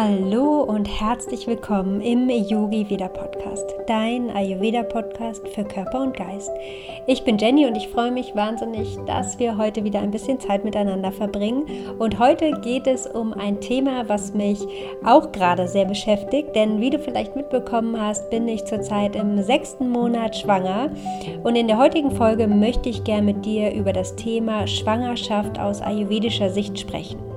Hallo und herzlich willkommen im Yogi Veda Podcast, dein Ayurveda Podcast für Körper und Geist. Ich bin Jenny und ich freue mich wahnsinnig, dass wir heute wieder ein bisschen Zeit miteinander verbringen. Und heute geht es um ein Thema, was mich auch gerade sehr beschäftigt, denn wie du vielleicht mitbekommen hast, bin ich zurzeit im sechsten Monat schwanger. Und in der heutigen Folge möchte ich gerne mit dir über das Thema Schwangerschaft aus ayurvedischer Sicht sprechen.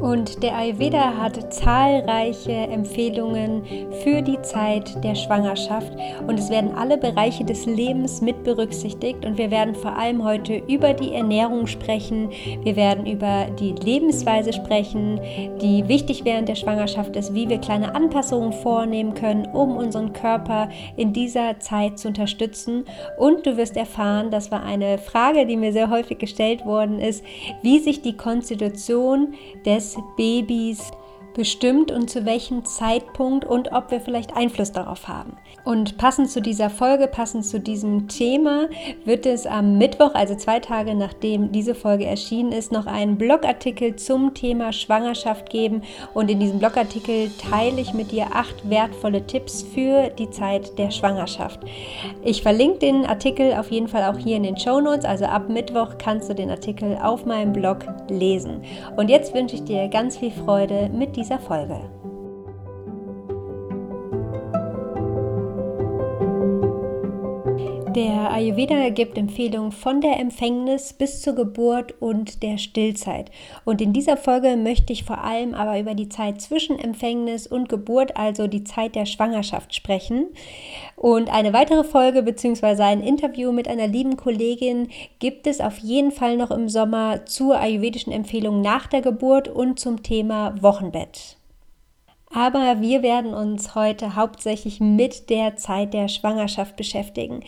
Und der Ayurveda hat zahlreiche Empfehlungen für die Zeit der Schwangerschaft. Und es werden alle Bereiche des Lebens mit berücksichtigt. Und wir werden vor allem heute über die Ernährung sprechen, wir werden über die Lebensweise sprechen, die wichtig während der Schwangerschaft ist, wie wir kleine Anpassungen vornehmen können, um unseren Körper in dieser Zeit zu unterstützen. Und du wirst erfahren, das war eine Frage, die mir sehr häufig gestellt worden ist, wie sich die Konstitution des Babys bestimmt und zu welchem Zeitpunkt und ob wir vielleicht Einfluss darauf haben. Und passend zu dieser Folge, passend zu diesem Thema, wird es am Mittwoch, also zwei Tage nachdem diese Folge erschienen ist, noch einen Blogartikel zum Thema Schwangerschaft geben. Und in diesem Blogartikel teile ich mit dir acht wertvolle Tipps für die Zeit der Schwangerschaft. Ich verlinke den Artikel auf jeden Fall auch hier in den Show Notes. Also ab Mittwoch kannst du den Artikel auf meinem Blog lesen. Und jetzt wünsche ich dir ganz viel Freude mit dieser Folge. Der Ayurveda gibt Empfehlungen von der Empfängnis bis zur Geburt und der Stillzeit. Und in dieser Folge möchte ich vor allem aber über die Zeit zwischen Empfängnis und Geburt, also die Zeit der Schwangerschaft, sprechen. Und eine weitere Folge bzw. ein Interview mit einer lieben Kollegin gibt es auf jeden Fall noch im Sommer zur ayurvedischen Empfehlung nach der Geburt und zum Thema Wochenbett. Aber wir werden uns heute hauptsächlich mit der Zeit der Schwangerschaft beschäftigen.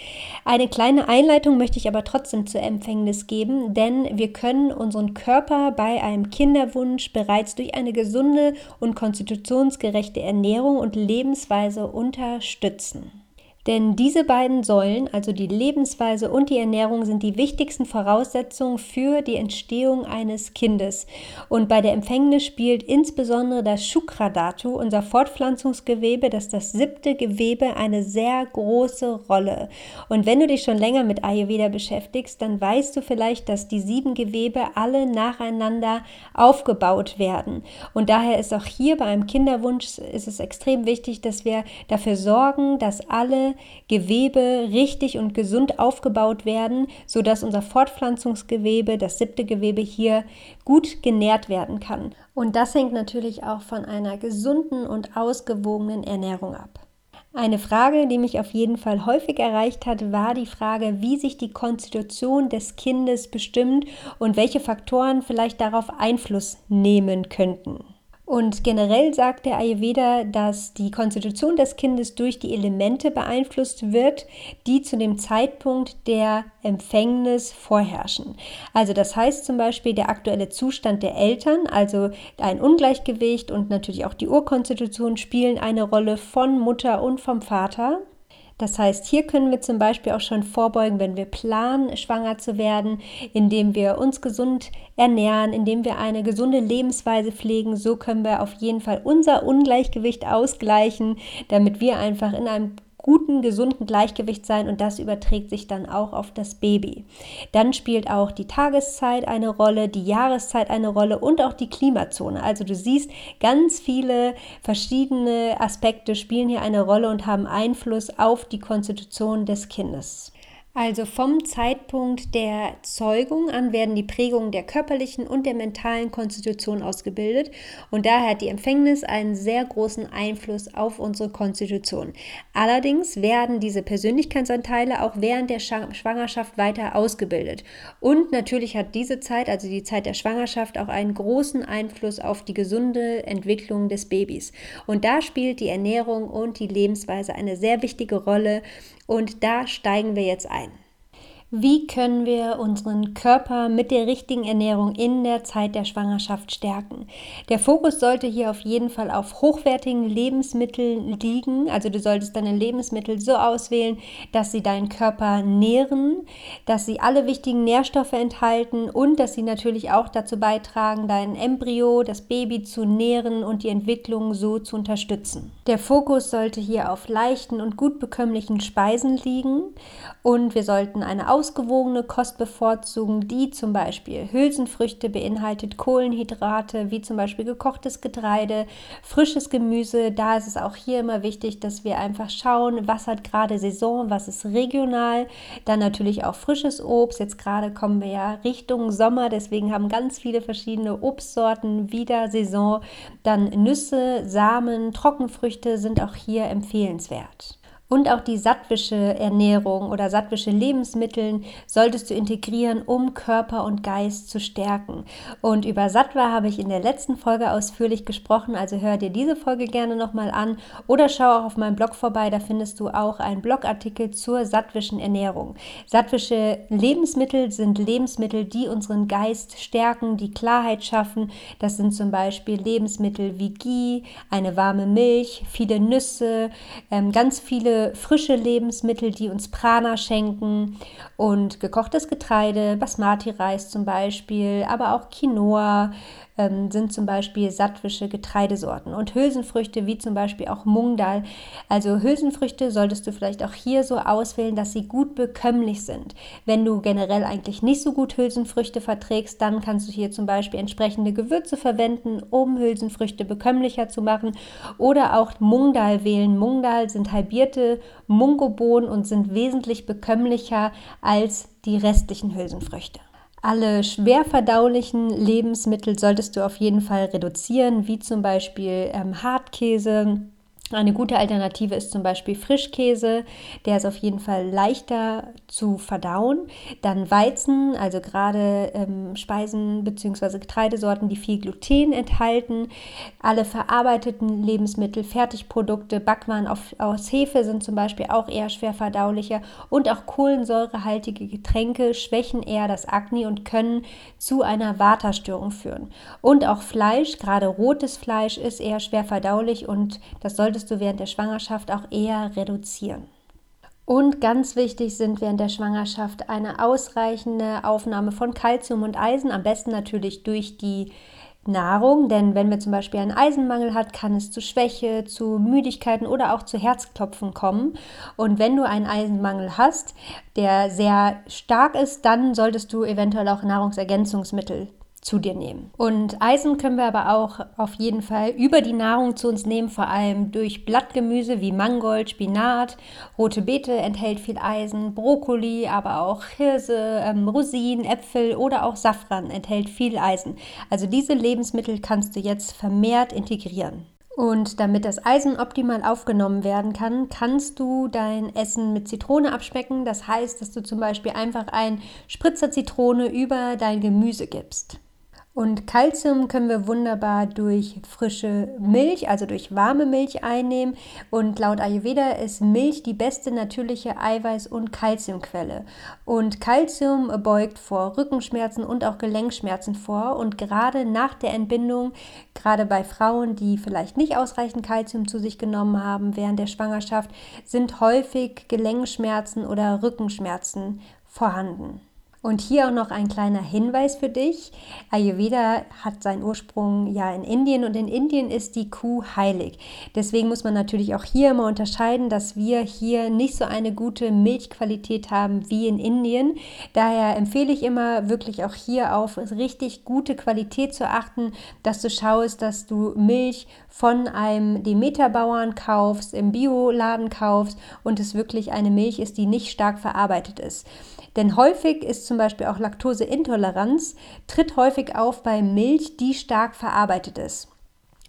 Eine kleine Einleitung möchte ich aber trotzdem zur Empfängnis geben, denn wir können unseren Körper bei einem Kinderwunsch bereits durch eine gesunde und konstitutionsgerechte Ernährung und Lebensweise unterstützen. Denn diese beiden Säulen, also die Lebensweise und die Ernährung, sind die wichtigsten Voraussetzungen für die Entstehung eines Kindes. Und bei der Empfängnis spielt insbesondere das Shukradatu, unser Fortpflanzungsgewebe, das ist das siebte Gewebe, eine sehr große Rolle. Und wenn du dich schon länger mit Ayurveda beschäftigst, dann weißt du vielleicht, dass die sieben Gewebe alle nacheinander aufgebaut werden. Und daher ist auch hier bei einem Kinderwunsch ist es extrem wichtig, dass wir dafür sorgen, dass alle Gewebe richtig und gesund aufgebaut werden, sodass unser Fortpflanzungsgewebe, das siebte Gewebe hier, gut genährt werden kann. Und das hängt natürlich auch von einer gesunden und ausgewogenen Ernährung ab. Eine Frage, die mich auf jeden Fall häufig erreicht hat, war die Frage, wie sich die Konstitution des Kindes bestimmt und welche Faktoren vielleicht darauf Einfluss nehmen könnten. Und generell sagt der Ayurveda, dass die Konstitution des Kindes durch die Elemente beeinflusst wird, die zu dem Zeitpunkt der Empfängnis vorherrschen. Also das heißt zum Beispiel der aktuelle Zustand der Eltern, also ein Ungleichgewicht und natürlich auch die Urkonstitution spielen eine Rolle von Mutter und vom Vater. Das heißt, hier können wir zum Beispiel auch schon vorbeugen, wenn wir planen, schwanger zu werden, indem wir uns gesund ernähren, indem wir eine gesunde Lebensweise pflegen. So können wir auf jeden Fall unser Ungleichgewicht ausgleichen, damit wir einfach in einem guten, gesunden Gleichgewicht sein und das überträgt sich dann auch auf das Baby. Dann spielt auch die Tageszeit eine Rolle, die Jahreszeit eine Rolle und auch die Klimazone. Also du siehst, ganz viele verschiedene Aspekte spielen hier eine Rolle und haben Einfluss auf die Konstitution des Kindes. Also vom Zeitpunkt der Zeugung an werden die Prägungen der körperlichen und der mentalen Konstitution ausgebildet. Und daher hat die Empfängnis einen sehr großen Einfluss auf unsere Konstitution. Allerdings werden diese Persönlichkeitsanteile auch während der Schwangerschaft weiter ausgebildet. Und natürlich hat diese Zeit, also die Zeit der Schwangerschaft, auch einen großen Einfluss auf die gesunde Entwicklung des Babys. Und da spielt die Ernährung und die Lebensweise eine sehr wichtige Rolle und da steigen wir jetzt ein. Wie können wir unseren Körper mit der richtigen Ernährung in der Zeit der Schwangerschaft stärken? Der Fokus sollte hier auf jeden Fall auf hochwertigen Lebensmitteln liegen. Also du solltest deine Lebensmittel so auswählen, dass sie deinen Körper nähren, dass sie alle wichtigen Nährstoffe enthalten und dass sie natürlich auch dazu beitragen, dein Embryo, das Baby zu nähren und die Entwicklung so zu unterstützen. Der Fokus sollte hier auf leichten und gut bekömmlichen Speisen liegen und wir sollten eine ausgewogene Kost bevorzugen, die zum Beispiel Hülsenfrüchte beinhaltet, Kohlenhydrate wie zum Beispiel gekochtes Getreide, frisches Gemüse. Da ist es auch hier immer wichtig, dass wir einfach schauen, was hat gerade Saison, was ist regional. Dann natürlich auch frisches Obst. Jetzt gerade kommen wir ja Richtung Sommer, deswegen haben ganz viele verschiedene Obstsorten wieder Saison. Dann Nüsse, Samen, Trockenfrüchte sind auch hier empfehlenswert. Und auch die sattwische Ernährung oder sattwische Lebensmittel solltest du integrieren, um Körper und Geist zu stärken. Und über Sattva habe ich in der letzten Folge ausführlich gesprochen, also hör dir diese Folge gerne nochmal an oder schau auch auf meinem Blog vorbei, da findest du auch einen Blogartikel zur sattwischen Ernährung. Sattwische Lebensmittel sind Lebensmittel, die unseren Geist stärken, die Klarheit schaffen. Das sind zum Beispiel Lebensmittel wie Ghee, eine warme Milch, viele Nüsse, ähm, ganz viele frische Lebensmittel, die uns Prana schenken und gekochtes Getreide, Basmati-Reis zum Beispiel, aber auch Quinoa, ähm, sind zum Beispiel sattwische Getreidesorten und Hülsenfrüchte wie zum Beispiel auch Mungdal. Also Hülsenfrüchte solltest du vielleicht auch hier so auswählen, dass sie gut bekömmlich sind. Wenn du generell eigentlich nicht so gut Hülsenfrüchte verträgst, dann kannst du hier zum Beispiel entsprechende Gewürze verwenden, um Hülsenfrüchte bekömmlicher zu machen oder auch Mungdal wählen. Mungdal sind halbierte Mungobohnen und sind wesentlich bekömmlicher als die restlichen Hülsenfrüchte. Alle schwer verdaulichen Lebensmittel solltest du auf jeden Fall reduzieren, wie zum Beispiel ähm, Hartkäse, eine gute Alternative ist zum Beispiel Frischkäse, der ist auf jeden Fall leichter zu verdauen. Dann Weizen, also gerade ähm, Speisen bzw. Getreidesorten, die viel Gluten enthalten. Alle verarbeiteten Lebensmittel, Fertigprodukte, Backwaren auf, aus Hefe sind zum Beispiel auch eher schwer verdaulicher. Und auch kohlensäurehaltige Getränke schwächen eher das Akne und können zu einer Waterstörung führen. Und auch Fleisch, gerade rotes Fleisch, ist eher schwer verdaulich und das solltest solltest du während der Schwangerschaft auch eher reduzieren. Und ganz wichtig sind während der Schwangerschaft eine ausreichende Aufnahme von Kalzium und Eisen, am besten natürlich durch die Nahrung, denn wenn wir zum Beispiel einen Eisenmangel hat, kann es zu Schwäche, zu Müdigkeiten oder auch zu Herzklopfen kommen. Und wenn du einen Eisenmangel hast, der sehr stark ist, dann solltest du eventuell auch Nahrungsergänzungsmittel zu dir nehmen. Und Eisen können wir aber auch auf jeden Fall über die Nahrung zu uns nehmen, vor allem durch Blattgemüse wie Mangold, Spinat, rote Beete enthält viel Eisen, Brokkoli, aber auch Hirse, ähm, Rosinen, Äpfel oder auch Safran enthält viel Eisen. Also diese Lebensmittel kannst du jetzt vermehrt integrieren. Und damit das Eisen optimal aufgenommen werden kann, kannst du dein Essen mit Zitrone abspecken. Das heißt, dass du zum Beispiel einfach ein Spritzer Zitrone über dein Gemüse gibst. Und Kalzium können wir wunderbar durch frische Milch, also durch warme Milch einnehmen. Und laut Ayurveda ist Milch die beste natürliche Eiweiß- und Kalziumquelle. Und Kalzium beugt vor Rückenschmerzen und auch Gelenkschmerzen vor. Und gerade nach der Entbindung, gerade bei Frauen, die vielleicht nicht ausreichend Kalzium zu sich genommen haben während der Schwangerschaft, sind häufig Gelenkschmerzen oder Rückenschmerzen vorhanden. Und hier auch noch ein kleiner Hinweis für dich. Ayurveda hat seinen Ursprung ja in Indien und in Indien ist die Kuh heilig. Deswegen muss man natürlich auch hier immer unterscheiden, dass wir hier nicht so eine gute Milchqualität haben wie in Indien. Daher empfehle ich immer wirklich auch hier auf richtig gute Qualität zu achten, dass du schaust, dass du Milch von einem Demeterbauern kaufst, im Bioladen kaufst und es wirklich eine Milch ist, die nicht stark verarbeitet ist. Denn häufig ist zum Beispiel auch Laktoseintoleranz, tritt häufig auf bei Milch, die stark verarbeitet ist.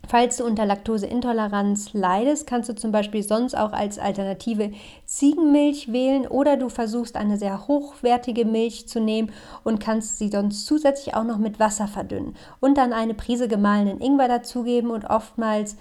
Falls du unter Laktoseintoleranz leidest, kannst du zum Beispiel sonst auch als Alternative Ziegenmilch wählen oder du versuchst eine sehr hochwertige Milch zu nehmen und kannst sie sonst zusätzlich auch noch mit Wasser verdünnen und dann eine Prise gemahlenen Ingwer dazugeben und oftmals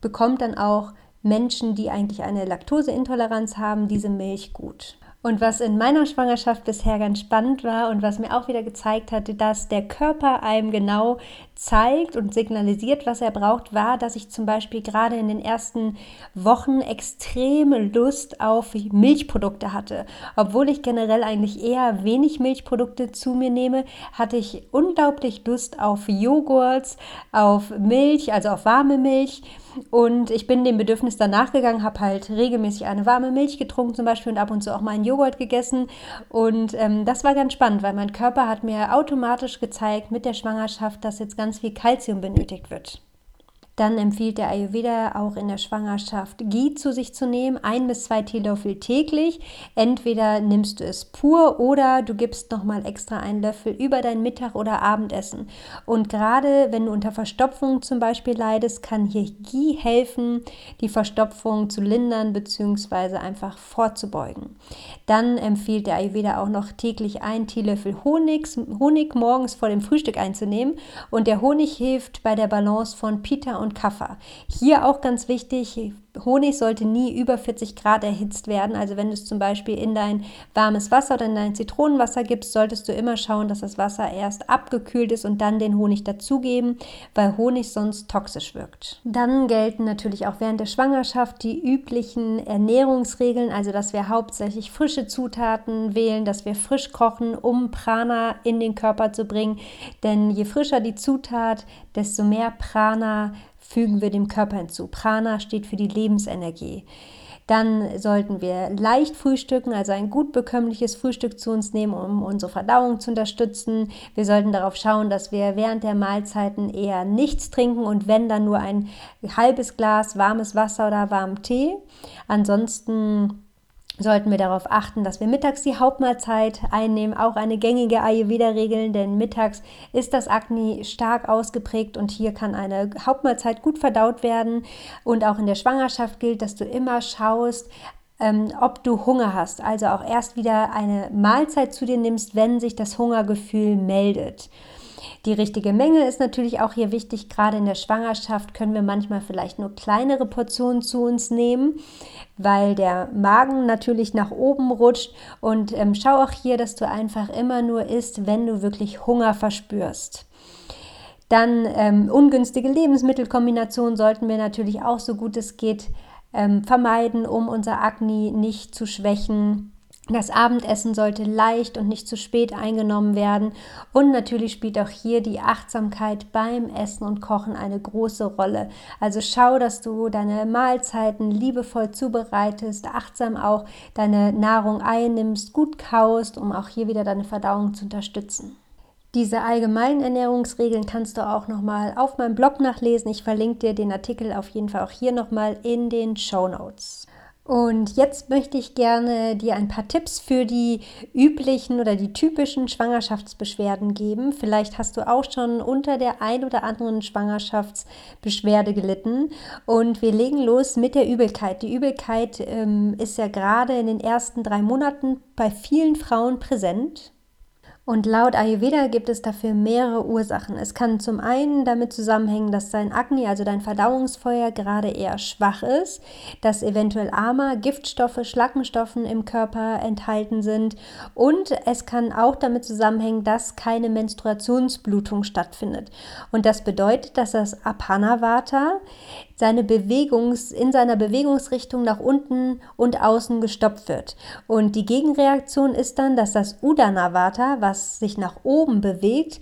bekommt dann auch Menschen, die eigentlich eine Laktoseintoleranz haben, diese Milch gut. Und was in meiner Schwangerschaft bisher ganz spannend war und was mir auch wieder gezeigt hatte, dass der Körper einem genau zeigt und signalisiert, was er braucht, war, dass ich zum Beispiel gerade in den ersten Wochen extreme Lust auf Milchprodukte hatte. Obwohl ich generell eigentlich eher wenig Milchprodukte zu mir nehme, hatte ich unglaublich Lust auf Joghurts, auf Milch, also auf warme Milch. Und ich bin dem Bedürfnis danach gegangen, habe halt regelmäßig eine warme Milch getrunken zum Beispiel und ab und zu auch mal einen Joghurt gegessen. Und ähm, das war ganz spannend, weil mein Körper hat mir automatisch gezeigt mit der Schwangerschaft, dass jetzt ganz viel Kalzium benötigt wird. Dann empfiehlt der Ayurveda auch in der Schwangerschaft Ghee zu sich zu nehmen, ein bis zwei Teelöffel täglich. Entweder nimmst du es pur oder du gibst nochmal extra einen Löffel über dein Mittag- oder Abendessen. Und gerade wenn du unter Verstopfung zum Beispiel leidest, kann hier Ghee helfen, die Verstopfung zu lindern bzw. einfach vorzubeugen. Dann empfiehlt der Ayurveda auch noch täglich einen Teelöffel Honig, Honig morgens vor dem Frühstück einzunehmen. Und der Honig hilft bei der Balance von Pita und Kaffer. Hier auch ganz wichtig, Honig sollte nie über 40 Grad erhitzt werden. Also wenn du es zum Beispiel in dein warmes Wasser oder in dein Zitronenwasser gibst, solltest du immer schauen, dass das Wasser erst abgekühlt ist und dann den Honig dazugeben, weil Honig sonst toxisch wirkt. Dann gelten natürlich auch während der Schwangerschaft die üblichen Ernährungsregeln, also dass wir hauptsächlich frische Zutaten wählen, dass wir frisch kochen, um Prana in den Körper zu bringen. Denn je frischer die Zutat, desto mehr Prana fügen wir dem Körper hinzu. Prana steht für die Lebensenergie. Dann sollten wir leicht frühstücken, also ein gut bekömmliches Frühstück zu uns nehmen, um unsere Verdauung zu unterstützen. Wir sollten darauf schauen, dass wir während der Mahlzeiten eher nichts trinken und wenn dann nur ein halbes Glas warmes Wasser oder warmen Tee. Ansonsten sollten wir darauf achten, dass wir mittags die Hauptmahlzeit einnehmen, auch eine gängige Ayurveda-Regel, denn mittags ist das Agni stark ausgeprägt und hier kann eine Hauptmahlzeit gut verdaut werden. Und auch in der Schwangerschaft gilt, dass du immer schaust, ähm, ob du Hunger hast. Also auch erst wieder eine Mahlzeit zu dir nimmst, wenn sich das Hungergefühl meldet. Die richtige Menge ist natürlich auch hier wichtig. Gerade in der Schwangerschaft können wir manchmal vielleicht nur kleinere Portionen zu uns nehmen, weil der Magen natürlich nach oben rutscht. Und ähm, schau auch hier, dass du einfach immer nur isst, wenn du wirklich Hunger verspürst. Dann ähm, ungünstige Lebensmittelkombinationen sollten wir natürlich auch so gut es geht ähm, vermeiden, um unser Agni nicht zu schwächen. Das Abendessen sollte leicht und nicht zu spät eingenommen werden. Und natürlich spielt auch hier die Achtsamkeit beim Essen und Kochen eine große Rolle. Also schau, dass du deine Mahlzeiten liebevoll zubereitest, achtsam auch deine Nahrung einnimmst, gut kaust, um auch hier wieder deine Verdauung zu unterstützen. Diese allgemeinen Ernährungsregeln kannst du auch nochmal auf meinem Blog nachlesen. Ich verlinke dir den Artikel auf jeden Fall auch hier nochmal in den Show Notes. Und jetzt möchte ich gerne dir ein paar Tipps für die üblichen oder die typischen Schwangerschaftsbeschwerden geben. Vielleicht hast du auch schon unter der ein oder anderen Schwangerschaftsbeschwerde gelitten. Und wir legen los mit der Übelkeit. Die Übelkeit ähm, ist ja gerade in den ersten drei Monaten bei vielen Frauen präsent. Und laut Ayurveda gibt es dafür mehrere Ursachen. Es kann zum einen damit zusammenhängen, dass dein Agni, also dein Verdauungsfeuer, gerade eher schwach ist, dass eventuell Ama, Giftstoffe, Schlackenstoffen im Körper enthalten sind. Und es kann auch damit zusammenhängen, dass keine Menstruationsblutung stattfindet. Und das bedeutet, dass das Apana-Vata seine Bewegungs, in seiner Bewegungsrichtung nach unten und außen gestoppt wird. Und die Gegenreaktion ist dann, dass das Udana-Vata, was sich nach oben bewegt,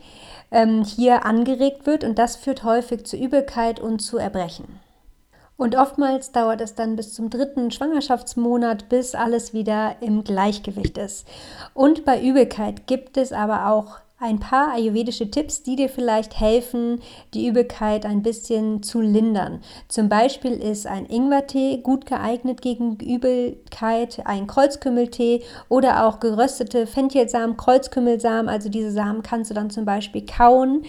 ähm, hier angeregt wird und das führt häufig zu Übelkeit und zu Erbrechen. Und oftmals dauert es dann bis zum dritten Schwangerschaftsmonat, bis alles wieder im Gleichgewicht ist. Und bei Übelkeit gibt es aber auch ein paar ayurvedische Tipps, die dir vielleicht helfen, die Übelkeit ein bisschen zu lindern. Zum Beispiel ist ein Ingwertee gut geeignet gegen Übelkeit, ein Kreuzkümmeltee oder auch geröstete Fenchelsamen, Kreuzkümmelsamen. Also diese Samen kannst du dann zum Beispiel kauen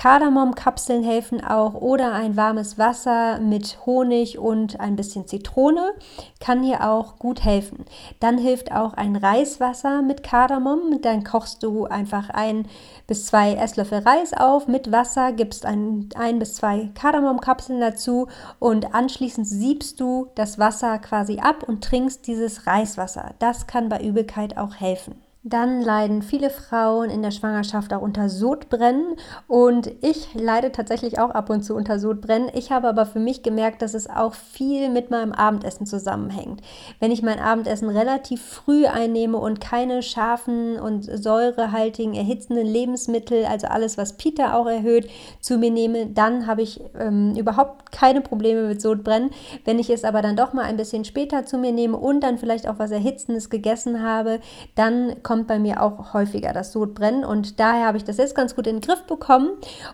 Kardamomkapseln helfen auch oder ein warmes Wasser mit Honig und ein bisschen Zitrone kann hier auch gut helfen. Dann hilft auch ein Reiswasser mit Kardamom. Dann kochst du einfach ein bis zwei Esslöffel Reis auf mit Wasser, gibst ein, ein bis zwei Kardamomkapseln dazu und anschließend siebst du das Wasser quasi ab und trinkst dieses Reiswasser. Das kann bei Übelkeit auch helfen. Dann leiden viele Frauen in der Schwangerschaft auch unter Sodbrennen und ich leide tatsächlich auch ab und zu unter Sodbrennen. Ich habe aber für mich gemerkt, dass es auch viel mit meinem Abendessen zusammenhängt. Wenn ich mein Abendessen relativ früh einnehme und keine scharfen und säurehaltigen, erhitzenden Lebensmittel, also alles, was Peter auch erhöht, zu mir nehme, dann habe ich ähm, überhaupt keine Probleme mit Sodbrennen. Wenn ich es aber dann doch mal ein bisschen später zu mir nehme und dann vielleicht auch was Erhitzendes gegessen habe, dann kommt bei mir auch häufiger das Sodbrennen und daher habe ich das jetzt ganz gut in den Griff bekommen.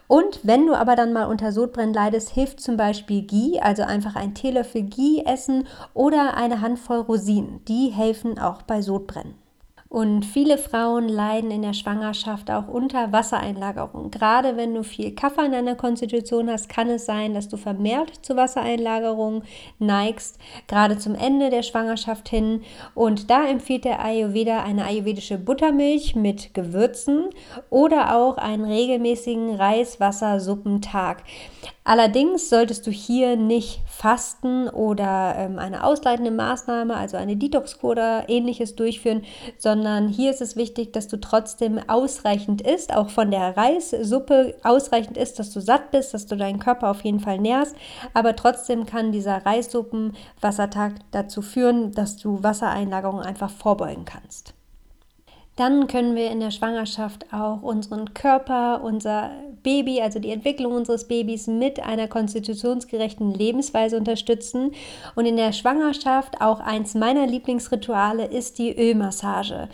Und wenn du aber dann mal unter Sodbrennen leidest, hilft zum Beispiel Ghee, also einfach ein Teelöffel Ghee essen oder eine Handvoll Rosinen. Die helfen auch bei Sodbrennen. Und viele Frauen leiden in der Schwangerschaft auch unter Wassereinlagerung. Gerade wenn du viel Kaffee in deiner Konstitution hast, kann es sein, dass du vermehrt zu Wassereinlagerung neigst, gerade zum Ende der Schwangerschaft hin. Und da empfiehlt der Ayurveda eine ayurvedische Buttermilch mit Gewürzen oder auch einen regelmäßigen Reis-Wasser-Suppentag. Allerdings solltest du hier nicht fasten oder ähm, eine ausleitende Maßnahme, also eine Detox-Kur oder ähnliches durchführen, sondern hier ist es wichtig, dass du trotzdem ausreichend isst, auch von der Reissuppe ausreichend isst, dass du satt bist, dass du deinen Körper auf jeden Fall nährst, aber trotzdem kann dieser Reissuppen-Wassertag dazu führen, dass du Wassereinlagerungen einfach vorbeugen kannst. Dann können wir in der Schwangerschaft auch unseren Körper, unser Baby, also die Entwicklung unseres Babys mit einer konstitutionsgerechten Lebensweise unterstützen. Und in der Schwangerschaft auch eins meiner Lieblingsrituale ist die Ölmassage.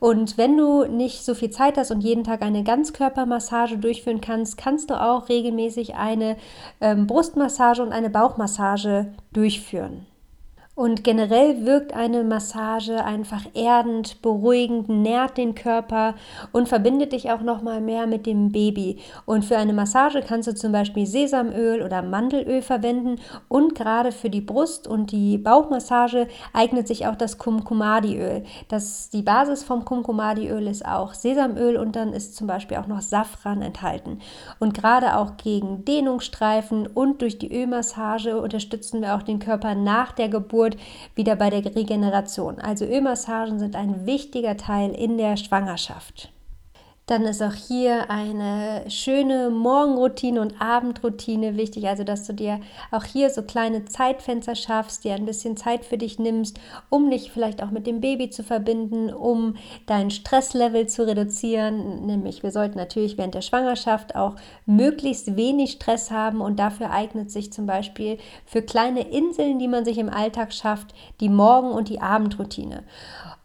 Und wenn du nicht so viel Zeit hast und jeden Tag eine Ganzkörpermassage durchführen kannst, kannst du auch regelmäßig eine ähm, Brustmassage und eine Bauchmassage durchführen. Und generell wirkt eine Massage einfach erdend, beruhigend, nährt den Körper und verbindet dich auch noch mal mehr mit dem Baby. Und für eine Massage kannst du zum Beispiel Sesamöl oder Mandelöl verwenden. Und gerade für die Brust- und die Bauchmassage eignet sich auch das Kumkumadiöl. Die Basis vom Kumkumadiöl ist auch Sesamöl und dann ist zum Beispiel auch noch Safran enthalten. Und gerade auch gegen Dehnungsstreifen und durch die Ölmassage unterstützen wir auch den Körper nach der Geburt Geburt wieder bei der Regeneration. Also Ölmassagen sind ein wichtiger Teil in der Schwangerschaft. Dann ist auch hier eine schöne Morgenroutine und Abendroutine wichtig, also dass du dir auch hier so kleine Zeitfenster schaffst, dir ein bisschen Zeit für dich nimmst, um dich vielleicht auch mit dem Baby zu verbinden, um dein Stresslevel zu reduzieren. Nämlich wir sollten natürlich während der Schwangerschaft auch möglichst wenig Stress haben und dafür eignet sich zum Beispiel für kleine Inseln, die man sich im Alltag schafft, die Morgen- und die Abendroutine.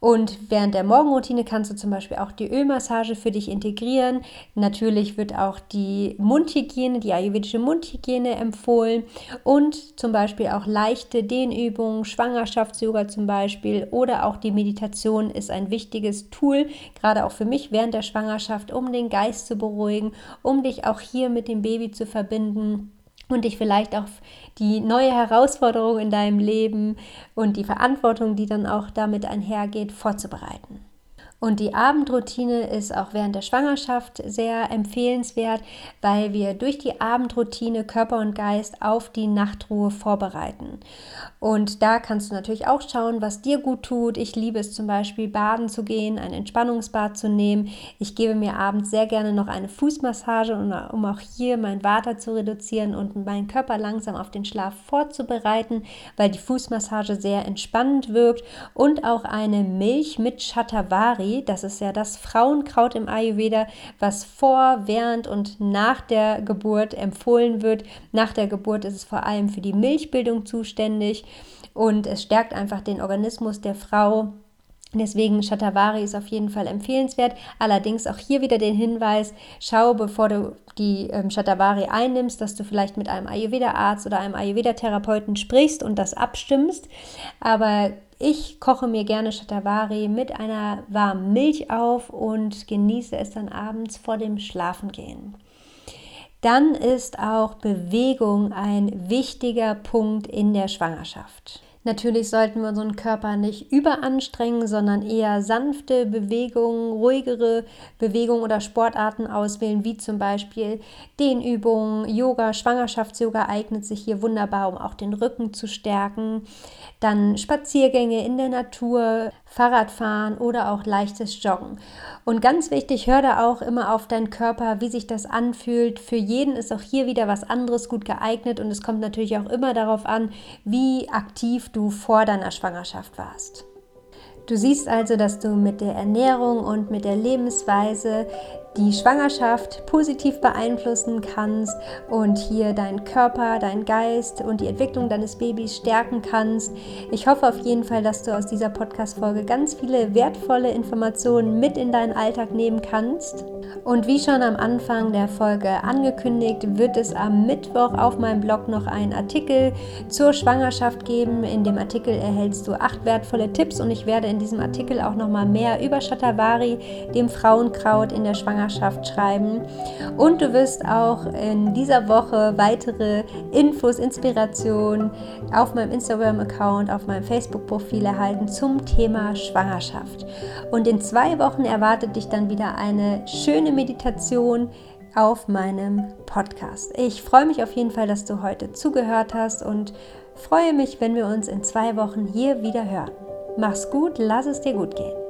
Und während der Morgenroutine kannst du zum Beispiel auch die Ölmassage für dich integrieren. Natürlich wird auch die Mundhygiene, die ayurvedische Mundhygiene empfohlen und zum Beispiel auch leichte Dehnübungen, Schwangerschafts-Yoga zum Beispiel oder auch die Meditation ist ein wichtiges Tool, gerade auch für mich während der Schwangerschaft, um den Geist zu beruhigen, um dich auch hier mit dem Baby zu verbinden und dich vielleicht auf die neue Herausforderung in deinem Leben und die Verantwortung, die dann auch damit einhergeht, vorzubereiten. Und die Abendroutine ist auch während der Schwangerschaft sehr empfehlenswert, weil wir durch die Abendroutine Körper und Geist auf die Nachtruhe vorbereiten. Und da kannst du natürlich auch schauen, was dir gut tut. Ich liebe es zum Beispiel, baden zu gehen, ein Entspannungsbad zu nehmen. Ich gebe mir abends sehr gerne noch eine Fußmassage, um auch hier mein Water zu reduzieren und meinen Körper langsam auf den Schlaf vorzubereiten, weil die Fußmassage sehr entspannend wirkt. Und auch eine Milch mit Shatavari das ist ja das Frauenkraut im Ayurveda, was vor, während und nach der Geburt empfohlen wird. Nach der Geburt ist es vor allem für die Milchbildung zuständig und es stärkt einfach den Organismus der Frau. Deswegen Shatavari ist auf jeden Fall empfehlenswert. Allerdings auch hier wieder den Hinweis, schau, bevor du die ähm, Shatavari einnimmst, dass du vielleicht mit einem Ayurveda-Arzt oder einem Ayurveda-Therapeuten sprichst und das abstimmst. Aber ich koche mir gerne Shatavari mit einer warmen Milch auf und genieße es dann abends vor dem Schlafengehen. dann ist auch Bewegung ein wichtiger Punkt in der Schwangerschaft. Natürlich sollten wir unseren Körper nicht überanstrengen, sondern eher sanfte Bewegungen, ruhigere Bewegungen oder Sportarten auswählen, wie zum Beispiel Dehnübungen, Yoga, Schwangerschafts-Yoga eignet sich hier wunderbar, um auch den Rücken zu stärken. Dann Spaziergänge in der Natur, Fahrradfahren oder auch leichtes Joggen. Und ganz wichtig, hör da auch immer auf deinen Körper, wie sich das anfühlt. Für jeden ist auch hier wieder was anderes gut geeignet und es kommt natürlich auch immer darauf an, wie aktiv du vor deiner Schwangerschaft warst. Du siehst also, dass du mit der Ernährung und mit der Lebensweise die Schwangerschaft positiv beeinflussen kannst und hier deinen Körper, deinen Geist und die Entwicklung deines Babys stärken kannst. Ich hoffe auf jeden Fall, dass du aus dieser Podcast-Folge ganz viele wertvolle Informationen mit in deinen Alltag nehmen kannst. Und wie schon am Anfang der Folge angekündigt, wird es am Mittwoch auf meinem Blog noch einen Artikel zur Schwangerschaft geben. In dem Artikel erhältst du acht wertvolle Tipps und ich werde in diesem Artikel auch noch mal mehr über Shatavari, dem Frauenkraut in der Schwangerschaft schreiben. Und du wirst auch in dieser Woche weitere Infos, Inspirationen auf meinem Instagram-Account, auf meinem Facebook-Profil erhalten zum Thema Schwangerschaft. Und in zwei Wochen erwartet dich dann wieder eine schöne Meditation auf meinem Podcast. Ich freue mich auf jeden Fall, dass du heute zugehört hast und freue mich, wenn wir uns in zwei Wochen hier wieder hören. Mach's gut, lass es dir gut gehen.